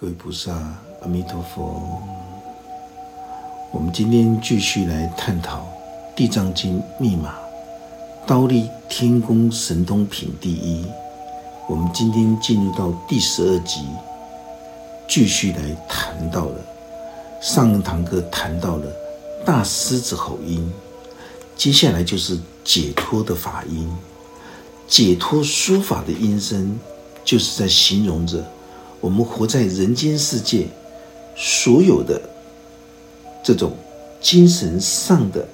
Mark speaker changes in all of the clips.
Speaker 1: 各位菩萨，阿弥陀佛。我们今天继续来探讨《地藏经》密码，刀立天宫神通品第一。我们今天进入到第十二集，继续来谈到了上堂课谈到了大狮子吼音，接下来就是解脱的法音。解脱书法的音声，就是在形容着我们活在人间世界所有的这种精神上的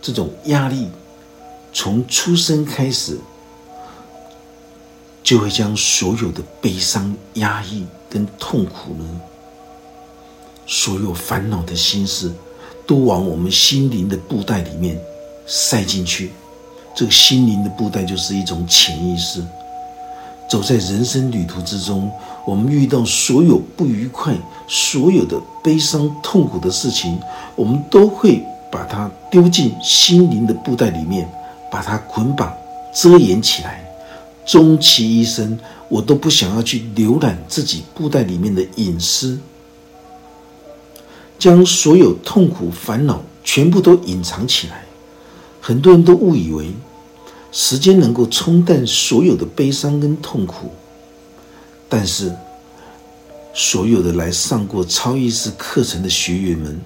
Speaker 1: 这种压力，从出生开始，就会将所有的悲伤、压抑跟痛苦呢，所有烦恼的心事，都往我们心灵的布袋里面塞进去。这个心灵的布袋就是一种潜意识。走在人生旅途之中，我们遇到所有不愉快、所有的悲伤、痛苦的事情，我们都会把它丢进心灵的布袋里面，把它捆绑、遮掩起来。终其一生，我都不想要去浏览自己布袋里面的隐私，将所有痛苦、烦恼全部都隐藏起来。很多人都误以为。时间能够冲淡所有的悲伤跟痛苦，但是所有的来上过超意识课程的学员们，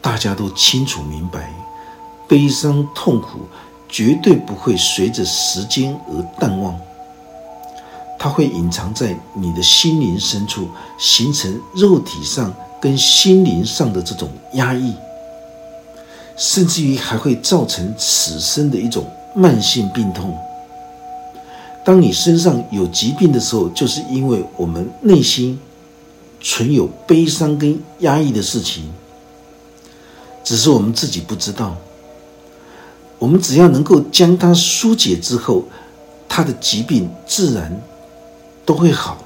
Speaker 1: 大家都清楚明白，悲伤痛苦绝对不会随着时间而淡忘，它会隐藏在你的心灵深处，形成肉体上跟心灵上的这种压抑，甚至于还会造成此生的一种。慢性病痛。当你身上有疾病的时候，就是因为我们内心存有悲伤跟压抑的事情，只是我们自己不知道。我们只要能够将它疏解之后，他的疾病自然都会好。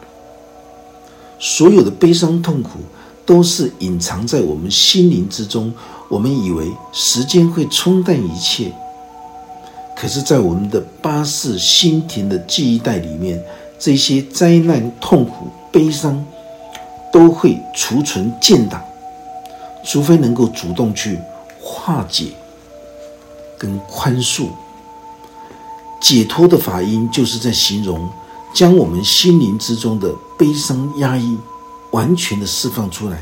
Speaker 1: 所有的悲伤痛苦都是隐藏在我们心灵之中，我们以为时间会冲淡一切。可是，在我们的八世心田的记忆带里面，这些灾难、痛苦、悲伤都会储存建档，除非能够主动去化解跟宽恕、解脱的法音，就是在形容将我们心灵之中的悲伤、压抑完全的释放出来。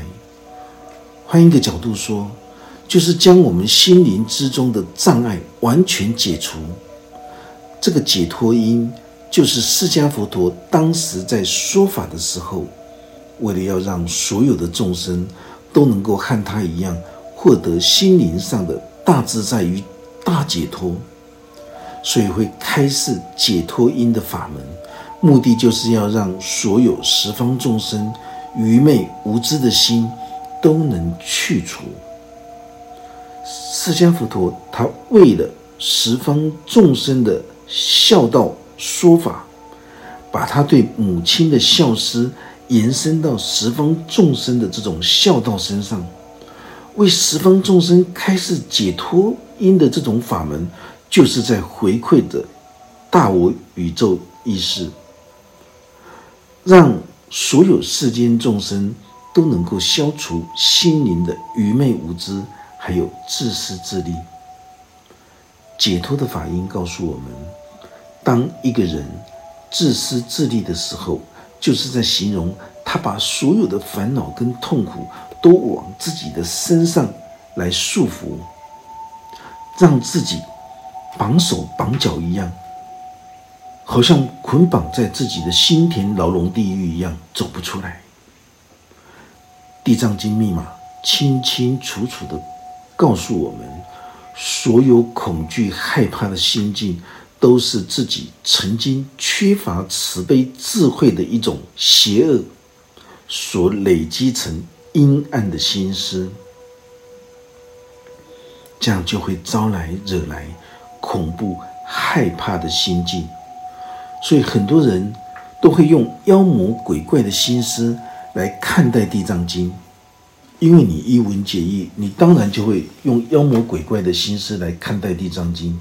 Speaker 1: 换一个角度说。就是将我们心灵之中的障碍完全解除。这个解脱因，就是释迦佛陀当时在说法的时候，为了要让所有的众生都能够和他一样获得心灵上的大自在与大解脱，所以会开示解脱因的法门，目的就是要让所有十方众生愚昧无知的心都能去除。释迦佛陀，他为了十方众生的孝道说法，把他对母亲的孝思延伸到十方众生的这种孝道身上，为十方众生开示解脱因的这种法门，就是在回馈着大我宇宙意识，让所有世间众生都能够消除心灵的愚昧无知。还有自私自利、解脱的法音告诉我们：当一个人自私自利的时候，就是在形容他把所有的烦恼跟痛苦都往自己的身上来束缚，让自己绑手绑脚一样，好像捆绑在自己的心田牢笼地狱一样，走不出来。地藏经密码清清楚楚的。告诉我们，所有恐惧、害怕的心境，都是自己曾经缺乏慈悲、智慧的一种邪恶所累积成阴暗的心思，这样就会招来惹来恐怖、害怕的心境。所以，很多人都会用妖魔鬼怪的心思来看待《地藏经》。因为你一文解义，你当然就会用妖魔鬼怪的心思来看待《地藏经》。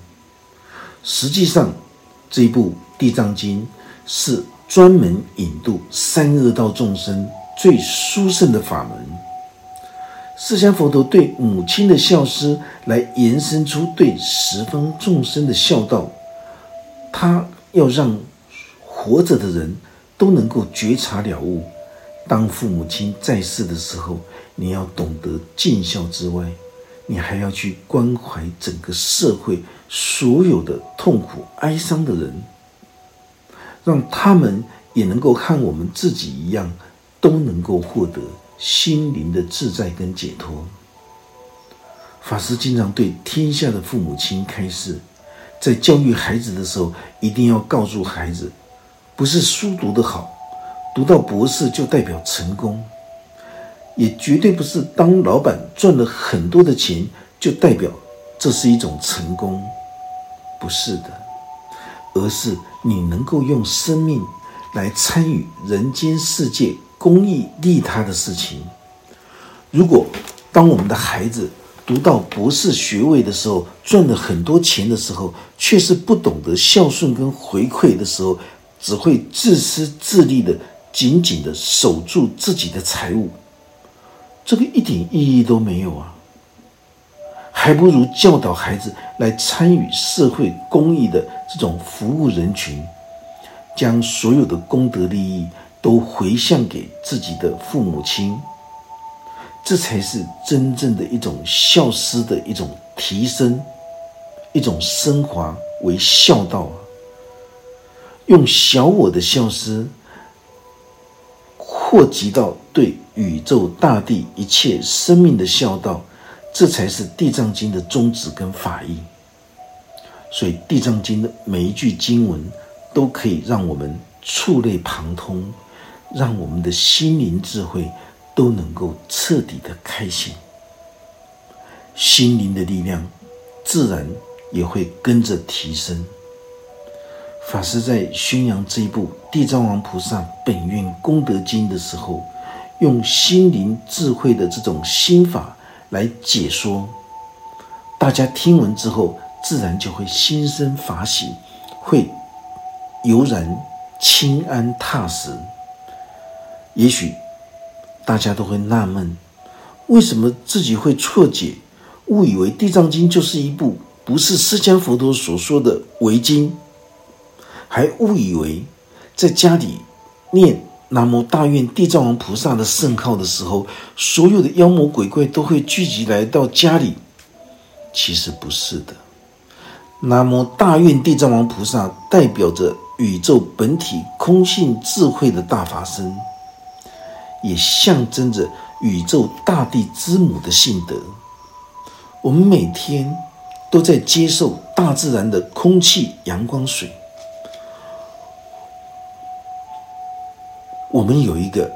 Speaker 1: 实际上，这部《地藏经》是专门引渡三恶道众生最殊胜的法门。释迦佛陀对母亲的孝思，来延伸出对十方众生的孝道。他要让活着的人都能够觉察了悟。当父母亲在世的时候，你要懂得尽孝之外，你还要去关怀整个社会所有的痛苦哀伤的人，让他们也能够和我们自己一样，都能够获得心灵的自在跟解脱。法师经常对天下的父母亲开示，在教育孩子的时候，一定要告诉孩子，不是书读得好。读到博士就代表成功，也绝对不是当老板赚了很多的钱就代表这是一种成功，不是的，而是你能够用生命来参与人间世界公益利他的事情。如果当我们的孩子读到博士学位的时候，赚了很多钱的时候，却是不懂得孝顺跟回馈的时候，只会自私自利的。紧紧的守住自己的财物，这个一点意义都没有啊！还不如教导孩子来参与社会公益的这种服务人群，将所有的功德利益都回向给自己的父母亲，这才是真正的一种孝思的一种提升，一种升华为孝道啊！用小我的孝思。扩及到对宇宙大地一切生命的孝道，这才是《地藏经》的宗旨跟法义。所以，《地藏经》的每一句经文都可以让我们触类旁通，让我们的心灵智慧都能够彻底的开显，心灵的力量自然也会跟着提升。法师在宣扬这一部《地藏王菩萨本愿功德经》的时候，用心灵智慧的这种心法来解说，大家听闻之后，自然就会心生法喜，会悠然清安踏实。也许大家都会纳闷，为什么自己会错解，误以为《地藏经》就是一部不是释迦佛陀所说的伪经？还误以为在家里念南无大愿地藏王菩萨的圣号的时候，所有的妖魔鬼怪都会聚集来到家里。其实不是的，南无大愿地藏王菩萨代表着宇宙本体空性智慧的大法身，也象征着宇宙大地之母的性德。我们每天都在接受大自然的空气、阳光、水。我们有一个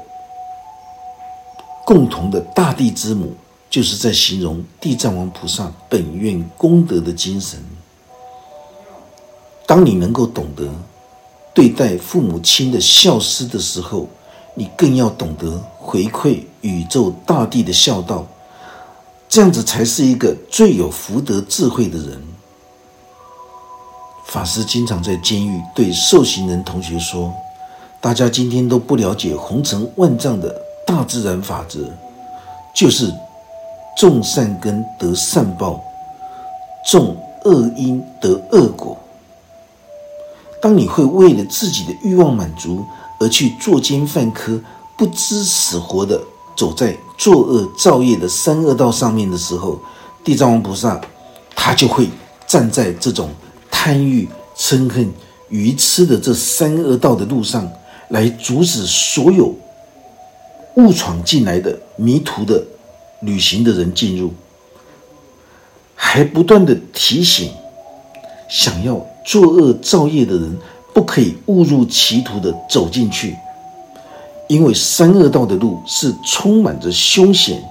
Speaker 1: 共同的大地之母，就是在形容地藏王菩萨本愿功德的精神。当你能够懂得对待父母亲的孝思的时候，你更要懂得回馈宇宙大地的孝道，这样子才是一个最有福德智慧的人。法师经常在监狱对受刑人同学说。大家今天都不了解红尘万丈的大自然法则，就是种善根得善报，种恶因得恶果。当你会为了自己的欲望满足而去作奸犯科、不知死活的走在作恶造业的三恶道上面的时候，地藏王菩萨他就会站在这种贪欲、嗔恨、愚痴的这三恶道的路上。来阻止所有误闯进来的迷途的旅行的人进入，还不断的提醒想要作恶造业的人不可以误入歧途的走进去，因为三恶道的路是充满着凶险，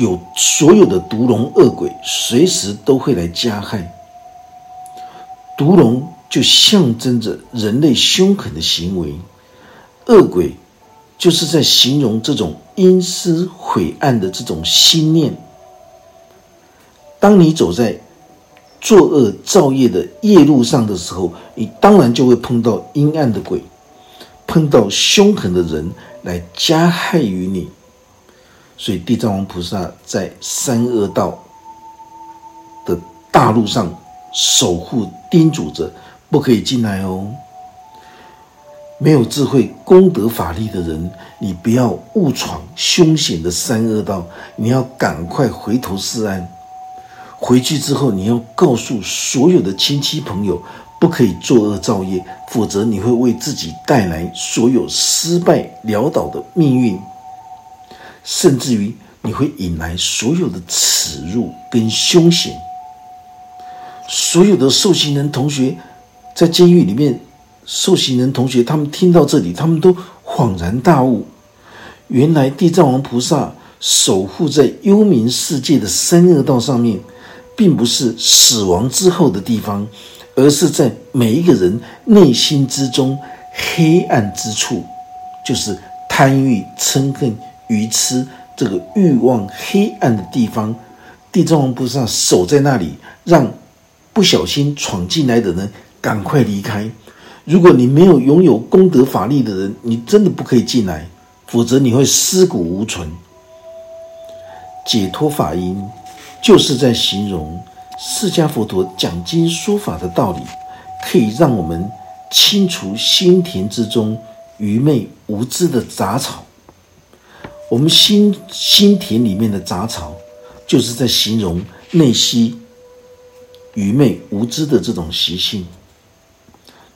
Speaker 1: 有所有的毒龙恶鬼随时都会来加害，毒龙。就象征着人类凶狠的行为，恶鬼就是在形容这种阴私晦暗的这种心念。当你走在作恶造业的夜路上的时候，你当然就会碰到阴暗的鬼，碰到凶狠的人来加害于你。所以地藏王菩萨在三恶道的大路上守护、叮嘱着，不可以进来哦。没有智慧、功德、法力的人，你不要误闯凶险的三恶道，你要赶快回头是岸。回去之后，你要告诉所有的亲戚朋友，不可以作恶造业，否则你会为自己带来所有失败潦倒的命运，甚至于你会引来所有的耻辱跟凶险。所有的受刑人同学在监狱里面。受刑人同学，他们听到这里，他们都恍然大悟：原来地藏王菩萨守护在幽冥世界的三恶道上面，并不是死亡之后的地方，而是在每一个人内心之中黑暗之处，就是贪欲、嗔恨、愚痴这个欲望黑暗的地方。地藏王菩萨守在那里，让不小心闯进来的人赶快离开。如果你没有拥有功德法力的人，你真的不可以进来，否则你会尸骨无存。解脱法音就是在形容释迦佛陀讲经说法的道理，可以让我们清除心田之中愚昧无知的杂草。我们心心田里面的杂草，就是在形容内心愚昧无知的这种习性。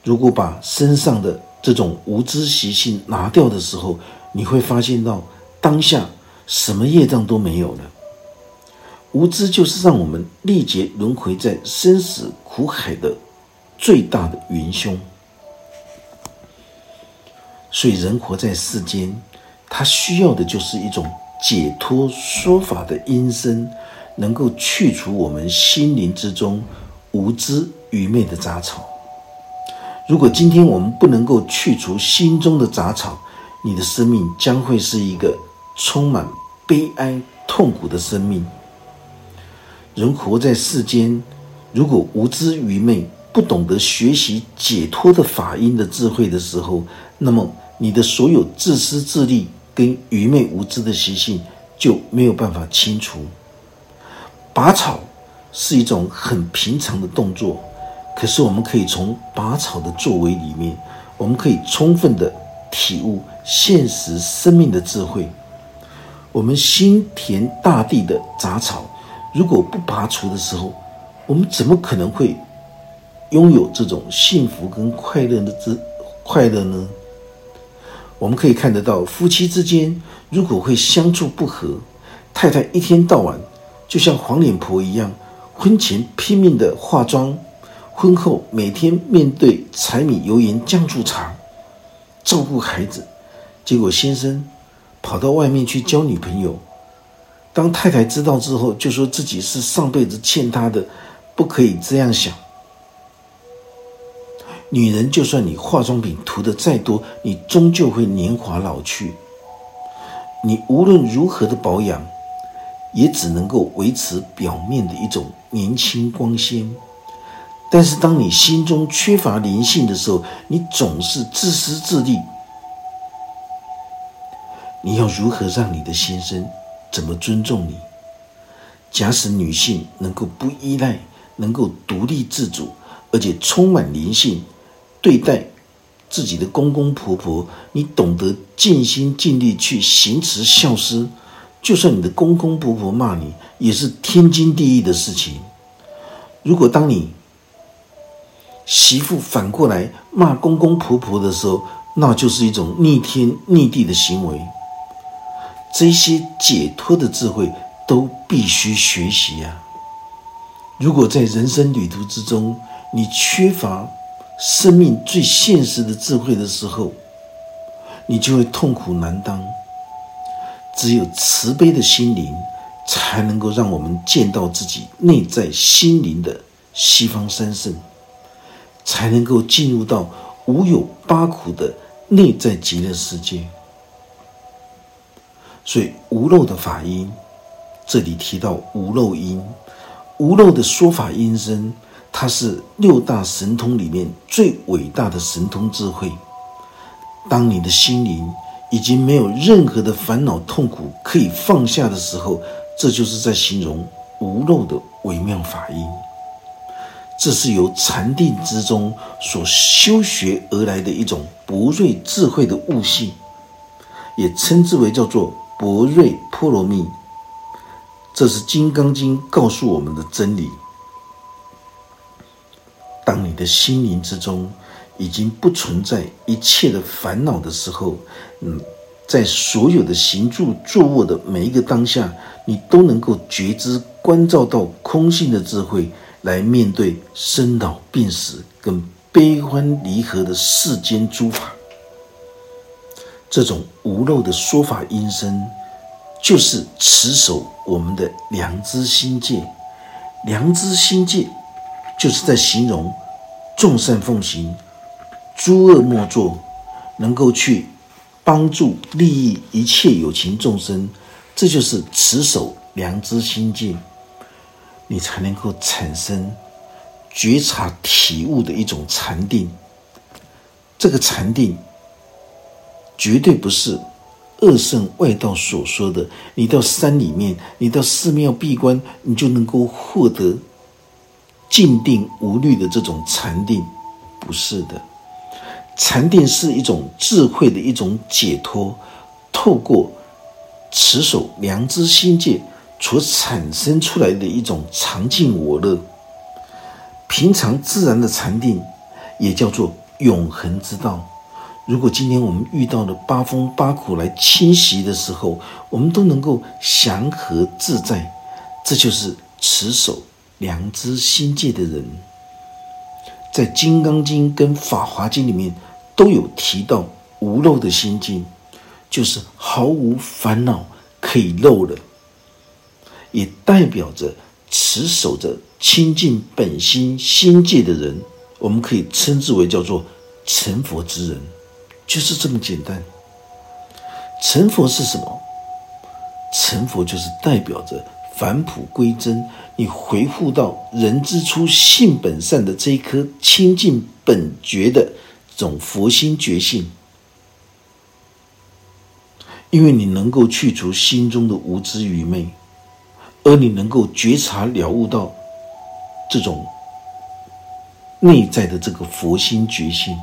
Speaker 1: 如果把身上的这种无知习性拿掉的时候，你会发现到当下什么业障都没有了。无知就是让我们历劫轮回在生死苦海的最大的元凶。所以人活在世间，他需要的就是一种解脱说法的音声，能够去除我们心灵之中无知愚昧的杂草。如果今天我们不能够去除心中的杂草，你的生命将会是一个充满悲哀、痛苦的生命。人活在世间，如果无知愚昧，不懂得学习解脱的法音的智慧的时候，那么你的所有自私自利跟愚昧无知的习性就没有办法清除。拔草是一种很平常的动作。可是，我们可以从拔草的作为里面，我们可以充分的体悟现实生命的智慧。我们心田大地的杂草，如果不拔除的时候，我们怎么可能会拥有这种幸福跟快乐的之快乐呢？我们可以看得到，夫妻之间如果会相处不和，太太一天到晚就像黄脸婆一样，婚前拼命的化妆。婚后每天面对柴米油盐酱醋茶，照顾孩子，结果先生跑到外面去交女朋友。当太太知道之后，就说自己是上辈子欠他的，不可以这样想。女人就算你化妆品涂的再多，你终究会年华老去。你无论如何的保养，也只能够维持表面的一种年轻光鲜。但是，当你心中缺乏灵性的时候，你总是自私自利。你要如何让你的先生怎么尊重你？假使女性能够不依赖，能够独立自主，而且充满灵性对待自己的公公婆婆，你懂得尽心尽力去行持孝思，就算你的公公婆婆骂你，也是天经地义的事情。如果当你媳妇反过来骂公公婆婆的时候，那就是一种逆天逆地的行为。这些解脱的智慧都必须学习呀！如果在人生旅途之中，你缺乏生命最现实的智慧的时候，你就会痛苦难当。只有慈悲的心灵，才能够让我们见到自己内在心灵的西方三圣。才能够进入到无有八苦的内在极乐世界。所以无漏的法音，这里提到无漏音，无漏的说法音声，它是六大神通里面最伟大的神通智慧。当你的心灵已经没有任何的烦恼痛苦可以放下的时候，这就是在形容无漏的微妙法音。这是由禅定之中所修学而来的一种博瑞智慧的悟性，也称之为叫做博瑞波罗蜜。这是《金刚经》告诉我们的真理。当你的心灵之中已经不存在一切的烦恼的时候，嗯，在所有的行住坐卧的每一个当下，你都能够觉知、关照到空性的智慧。来面对生老病死跟悲欢离合的世间诸法，这种无漏的说法音声，就是持守我们的良知心界。良知心界，就是在形容众善奉行，诸恶莫作，能够去帮助利益一切有情众生，这就是持守良知心界。你才能够产生觉察体悟的一种禅定。这个禅定绝对不是恶圣外道所说的，你到山里面，你到寺庙闭关，你就能够获得静定无虑的这种禅定，不是的。禅定是一种智慧的一种解脱，透过持守良知心界。所产生出来的一种常静我乐、平常自然的禅定，也叫做永恒之道。如果今天我们遇到了八风八苦来侵袭的时候，我们都能够祥和自在，这就是持守良知心界的人。在《金刚经》跟《法华经》里面都有提到无漏的心境，就是毫无烦恼可以漏了。也代表着持守着清净本心心界的人，我们可以称之为叫做成佛之人，就是这么简单。成佛是什么？成佛就是代表着返璞归真，你回复到人之初性本善的这一颗清净本觉的这种佛心觉性，因为你能够去除心中的无知愚昧。而你能够觉察了悟到这种内在的这个佛心觉性，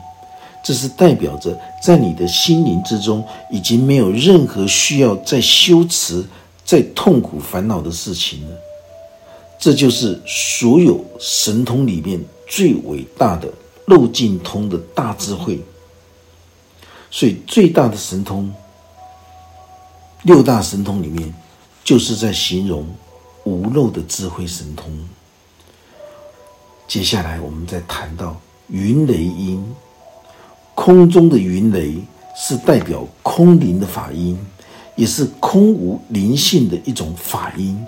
Speaker 1: 这是代表着在你的心灵之中已经没有任何需要再修持、再痛苦烦恼的事情了。这就是所有神通里面最伟大的漏尽通的大智慧。所以，最大的神通，六大神通里面，就是在形容。无漏的智慧神通。接下来，我们再谈到云雷音，空中的云雷是代表空灵的法音，也是空无灵性的一种法音，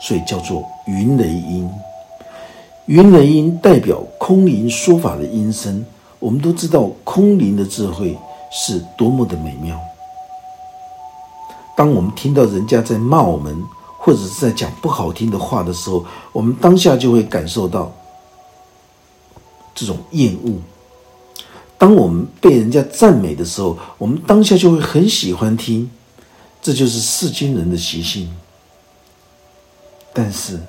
Speaker 1: 所以叫做云雷音。云雷音代表空灵说法的音声。我们都知道，空灵的智慧是多么的美妙。当我们听到人家在骂我们，或者是在讲不好听的话的时候，我们当下就会感受到这种厌恶；当我们被人家赞美的时候，我们当下就会很喜欢听。这就是世间人的习性。但是，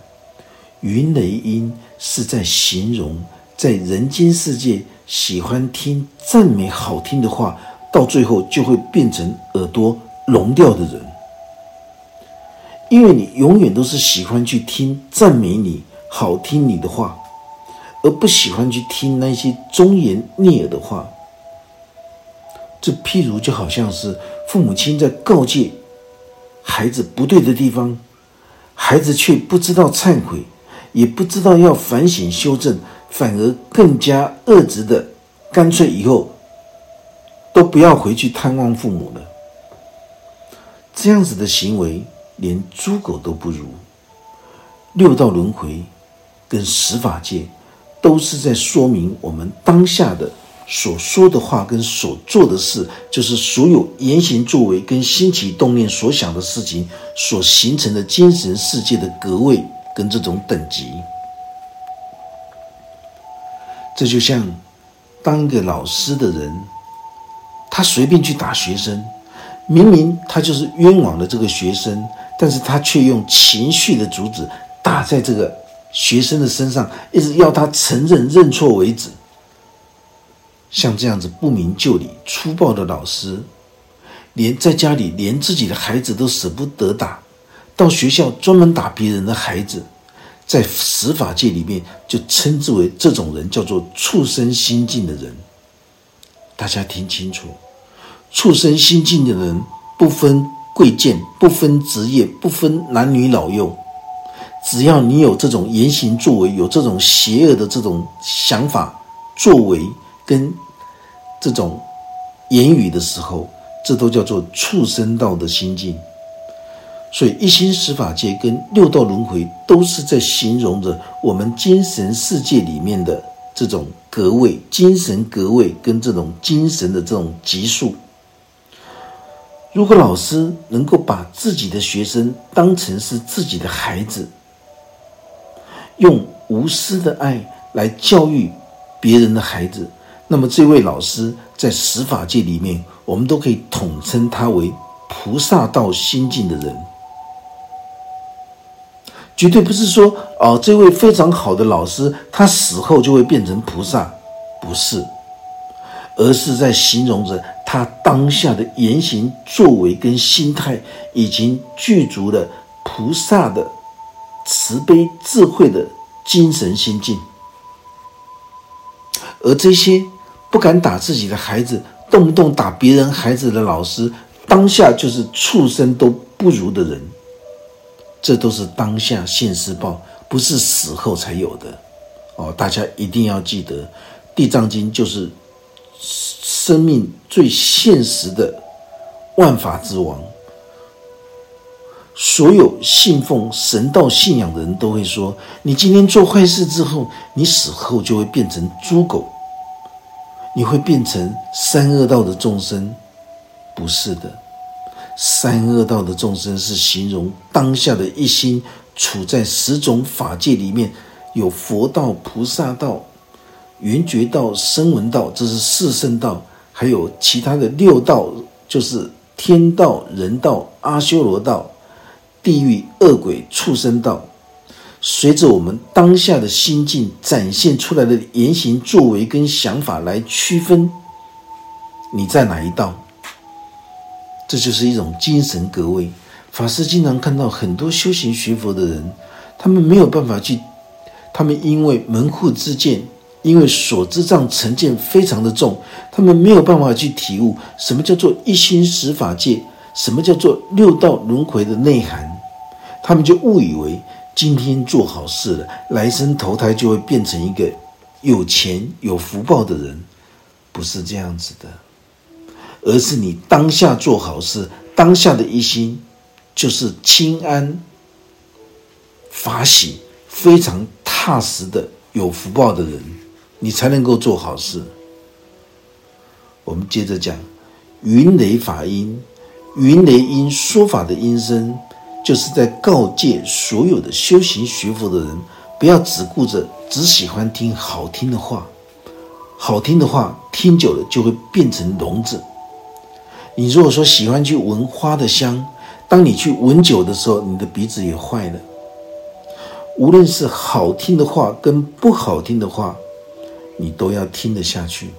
Speaker 1: 云雷音是在形容在人间世界喜欢听赞美好听的话，到最后就会变成耳朵聋掉的人。因为你永远都是喜欢去听赞美你、好听你的话，而不喜欢去听那些忠言逆耳的话。这譬如就好像是父母亲在告诫孩子不对的地方，孩子却不知道忏悔，也不知道要反省修正，反而更加恶直的，干脆以后都不要回去探望父母了。这样子的行为。连猪狗都不如，六道轮回跟十法界，都是在说明我们当下的所说的话跟所做的事，就是所有言行作为跟心起动念所想的事情所形成的精神世界的格位跟这种等级。这就像当一个老师的人，他随便去打学生，明明他就是冤枉了这个学生，但是他却用情绪的阻止打在这个学生的身上，一直要他承认认错为止。像这样子不明就里、粗暴的老师，连在家里连自己的孩子都舍不得打，到学校专门打别人的孩子，在司法界里面就称之为这种人叫做畜生心境的人。大家听清楚，畜生心境的人不分贵贱、不分职业、不分男女老幼，只要你有这种言行作为、有这种邪恶的这种想法作为跟。这种言语的时候，这都叫做畜生道的心境。所以，一心十法界跟六道轮回都是在形容着我们精神世界里面的这种格位、精神格位跟这种精神的这种级数。如果老师能够把自己的学生当成是自己的孩子，用无私的爱来教育别人的孩子。那么，这位老师在十法界里面，我们都可以统称他为菩萨道心境的人，绝对不是说哦，这位非常好的老师，他死后就会变成菩萨，不是，而是在形容着他当下的言行作为跟心态，已经具足了菩萨的慈悲智慧的精神心境，而这些。不敢打自己的孩子，动不动打别人孩子的老师，当下就是畜生都不如的人。这都是当下现世报，不是死后才有的。哦，大家一定要记得，《地藏经》就是生命最现实的万法之王。所有信奉神道信仰的人都会说：你今天做坏事之后，你死后就会变成猪狗。你会变成三恶道的众生？不是的，三恶道的众生是形容当下的一心处在十种法界里面，有佛道、菩萨道、圆觉道、声闻道，这是四圣道，还有其他的六道，就是天道、人道、阿修罗道、地狱、恶鬼、畜生道。随着我们当下的心境展现出来的言行作为跟想法来区分，你在哪一道？这就是一种精神格位。法师经常看到很多修行学佛的人，他们没有办法去，他们因为门户之见，因为所知障成见非常的重，他们没有办法去体悟什么叫做一心十法界，什么叫做六道轮回的内涵，他们就误以为。今天做好事了，来生投胎就会变成一个有钱有福报的人，不是这样子的，而是你当下做好事，当下的一心就是清安、法喜、非常踏实的有福报的人，你才能够做好事。我们接着讲云雷法音，云雷音说法的音声。就是在告诫所有的修行学佛的人，不要只顾着只喜欢听好听的话，好听的话听久了就会变成聋子。你如果说喜欢去闻花的香，当你去闻久的时候，你的鼻子也坏了。无论是好听的话跟不好听的话，你都要听得下去。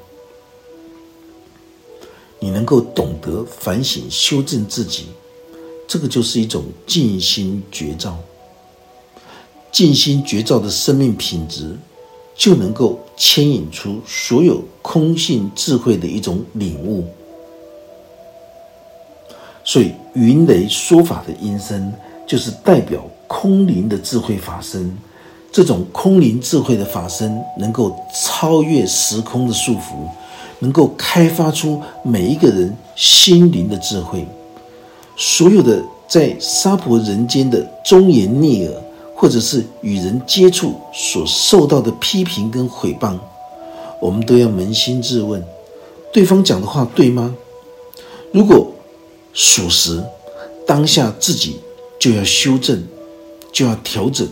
Speaker 1: 你能够懂得反省修正自己。这个就是一种静心觉照，静心觉照的生命品质，就能够牵引出所有空性智慧的一种领悟。所以，云雷说法的音声，就是代表空灵的智慧法身。这种空灵智慧的法身，能够超越时空的束缚，能够开发出每一个人心灵的智慧。所有的在娑婆人间的忠言逆耳，或者是与人接触所受到的批评跟毁谤，我们都要扪心自问：对方讲的话对吗？如果属实，当下自己就要修正，就要调整。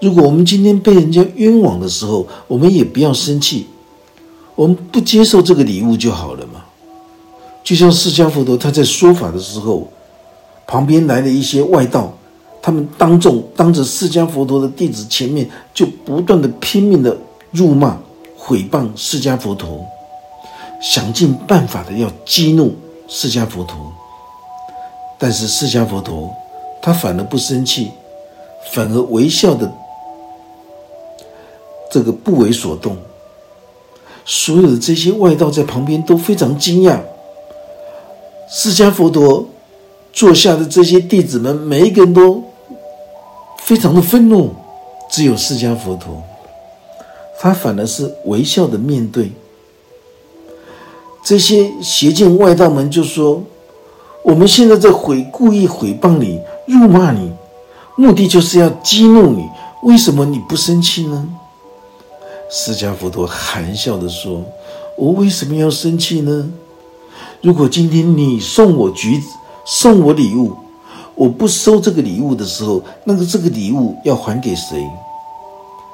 Speaker 1: 如果我们今天被人家冤枉的时候，我们也不要生气，我们不接受这个礼物就好了嘛。就像释迦佛陀他在说法的时候，旁边来了一些外道，他们当众当着释迦佛陀的弟子前面，就不断的拼命的辱骂、毁谤释迦佛陀，想尽办法的要激怒释迦佛陀。但是释迦佛陀他反而不生气，反而微笑的这个不为所动。所有的这些外道在旁边都非常惊讶。释迦佛陀座下的这些弟子们，每一个人都非常的愤怒，只有释迦佛陀，他反而是微笑的面对这些邪见外道们，就说：“我们现在在毁，故意毁谤你，辱骂你，目的就是要激怒你。为什么你不生气呢？”释迦佛陀含笑的说：“我为什么要生气呢？”如果今天你送我橘子，送我礼物，我不收这个礼物的时候，那个这个礼物要还给谁？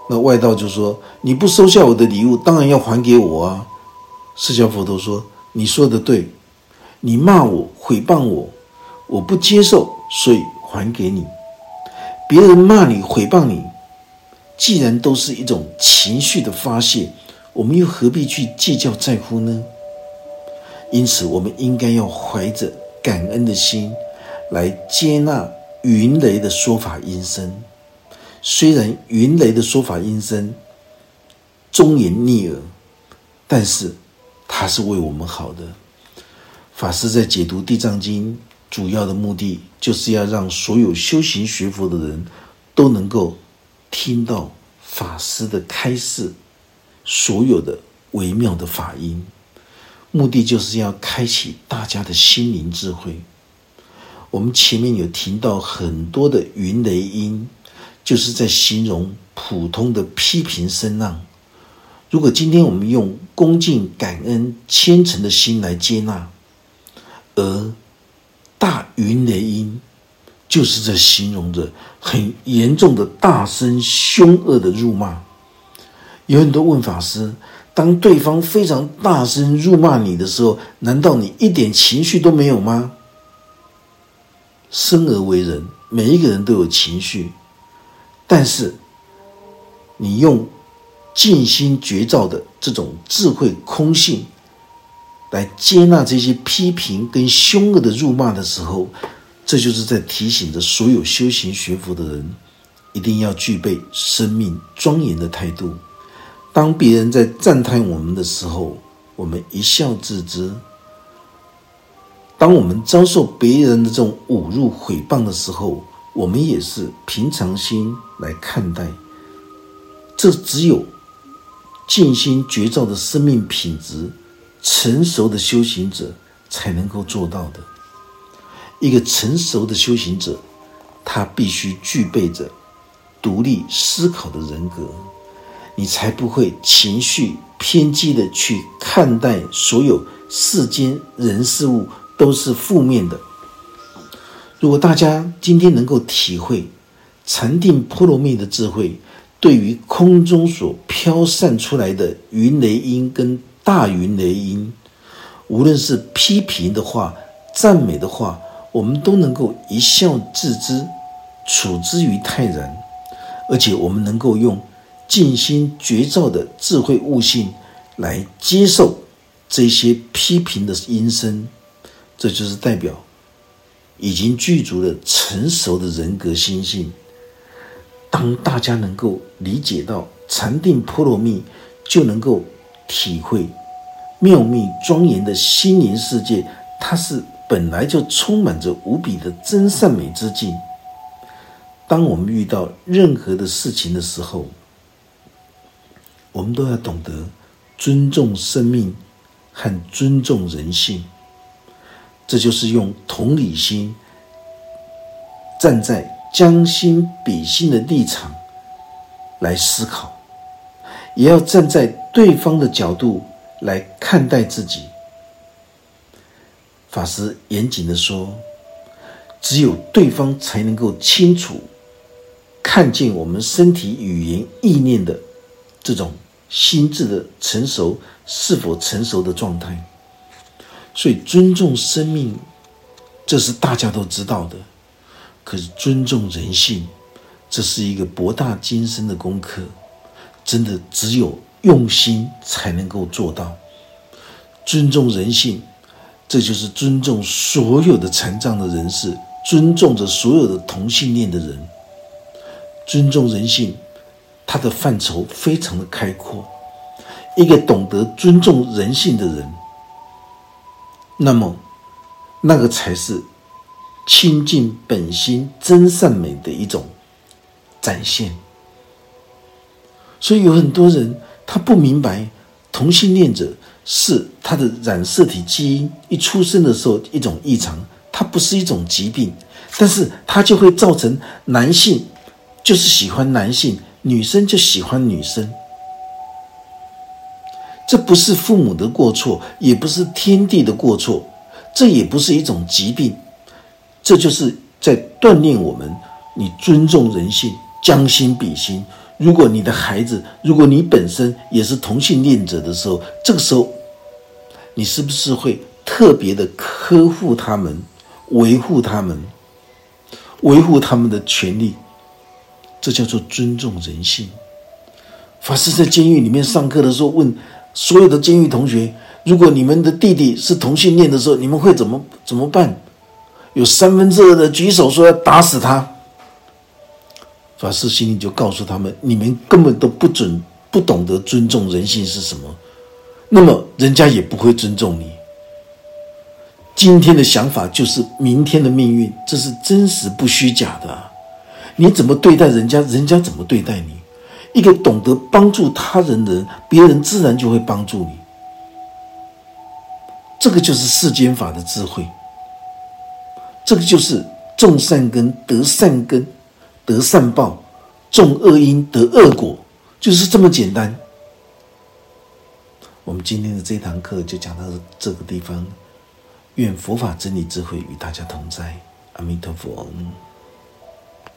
Speaker 1: 那外道就说：“你不收下我的礼物，当然要还给我啊。”释迦佛陀说：“你说的对，你骂我、诽谤我，我不接受，所以还给你。别人骂你、诽谤你，既然都是一种情绪的发泄，我们又何必去计较在乎呢？”因此，我们应该要怀着感恩的心来接纳云雷的说法音声。虽然云雷的说法音声忠言逆耳，但是他是为我们好的。法师在解读《地藏经》主要的目的，就是要让所有修行学佛的人都能够听到法师的开示，所有的微妙的法音。目的就是要开启大家的心灵智慧。我们前面有听到很多的云雷音，就是在形容普通的批评声浪。如果今天我们用恭敬、感恩、虔诚的心来接纳，而大云雷，就是在形容着很严重的大声、凶恶的辱骂。有很多问法师。当对方非常大声辱骂你的时候，难道你一点情绪都没有吗？生而为人，每一个人都有情绪，但是你用静心觉照的这种智慧空性来接纳这些批评跟凶恶的辱骂的时候，这就是在提醒着所有修行学佛的人，一定要具备生命庄严的态度。当别人在赞叹我们的时候，我们一笑置之；当我们遭受别人的这种侮辱、诽谤的时候，我们也是平常心来看待。这只有静心觉照的生命品质，成熟的修行者才能够做到的。一个成熟的修行者，他必须具备着独立思考的人格。你才不会情绪偏激的去看待所有世间人事物都是负面的。如果大家今天能够体会禅定波罗蜜的智慧，对于空中所飘散出来的云雷音跟大云雷音，无论是批评的话、赞美的话，我们都能够一笑置之，处之于泰然，而且我们能够用。静心觉照的智慧悟性来接受这些批评的音声，这就是代表已经具足了成熟的人格心性。当大家能够理解到禅定波罗蜜，就能够体会妙密庄严的心灵世界，它是本来就充满着无比的真善美之境。当我们遇到任何的事情的时候，我们都要懂得尊重生命和尊重人性，这就是用同理心站在将心比心的立场来思考，也要站在对方的角度来看待自己。法师严谨的说：“只有对方才能够清楚看见我们身体语言意念的。”这种心智的成熟是否成熟的状态？所以尊重生命，这是大家都知道的。可是尊重人性，这是一个博大精深的功课，真的只有用心才能够做到。尊重人性，这就是尊重所有的残障的人士，尊重着所有的同性恋的人。尊重人性，它的范畴非常的开阔。一个懂得尊重人性的人，那么那个才是亲近本心、真善美的一种展现。所以有很多人他不明白，同性恋者是他的染色体基因一出生的时候一种异常，它不是一种疾病，但是它就会造成男性就是喜欢男性，女生就喜欢女生。这不是父母的过错，也不是天地的过错，这也不是一种疾病，这就是在锻炼我们。你尊重人性，将心比心。如果你的孩子，如果你本身也是同性恋者的时候，这个时候，你是不是会特别的呵护他们，维护他们，维护他们的权利？这叫做尊重人性。法师在监狱里面上课的时候问。所有的监狱同学，如果你们的弟弟是同性恋的时候，你们会怎么怎么办？有三分之二的举手说要打死他。法师心里就告诉他们：你们根本都不准不懂得尊重人性是什么，那么人家也不会尊重你。今天的想法就是明天的命运，这是真实不虚假的。你怎么对待人家，人家怎么对待你。一个懂得帮助他人的人，别人自然就会帮助你。这个就是世间法的智慧。这个就是种善根得善根，得善报；种恶因得恶果，就是这么简单。我们今天的这堂课就讲到这个地方。愿佛法真理智慧与大家同在。阿弥陀佛。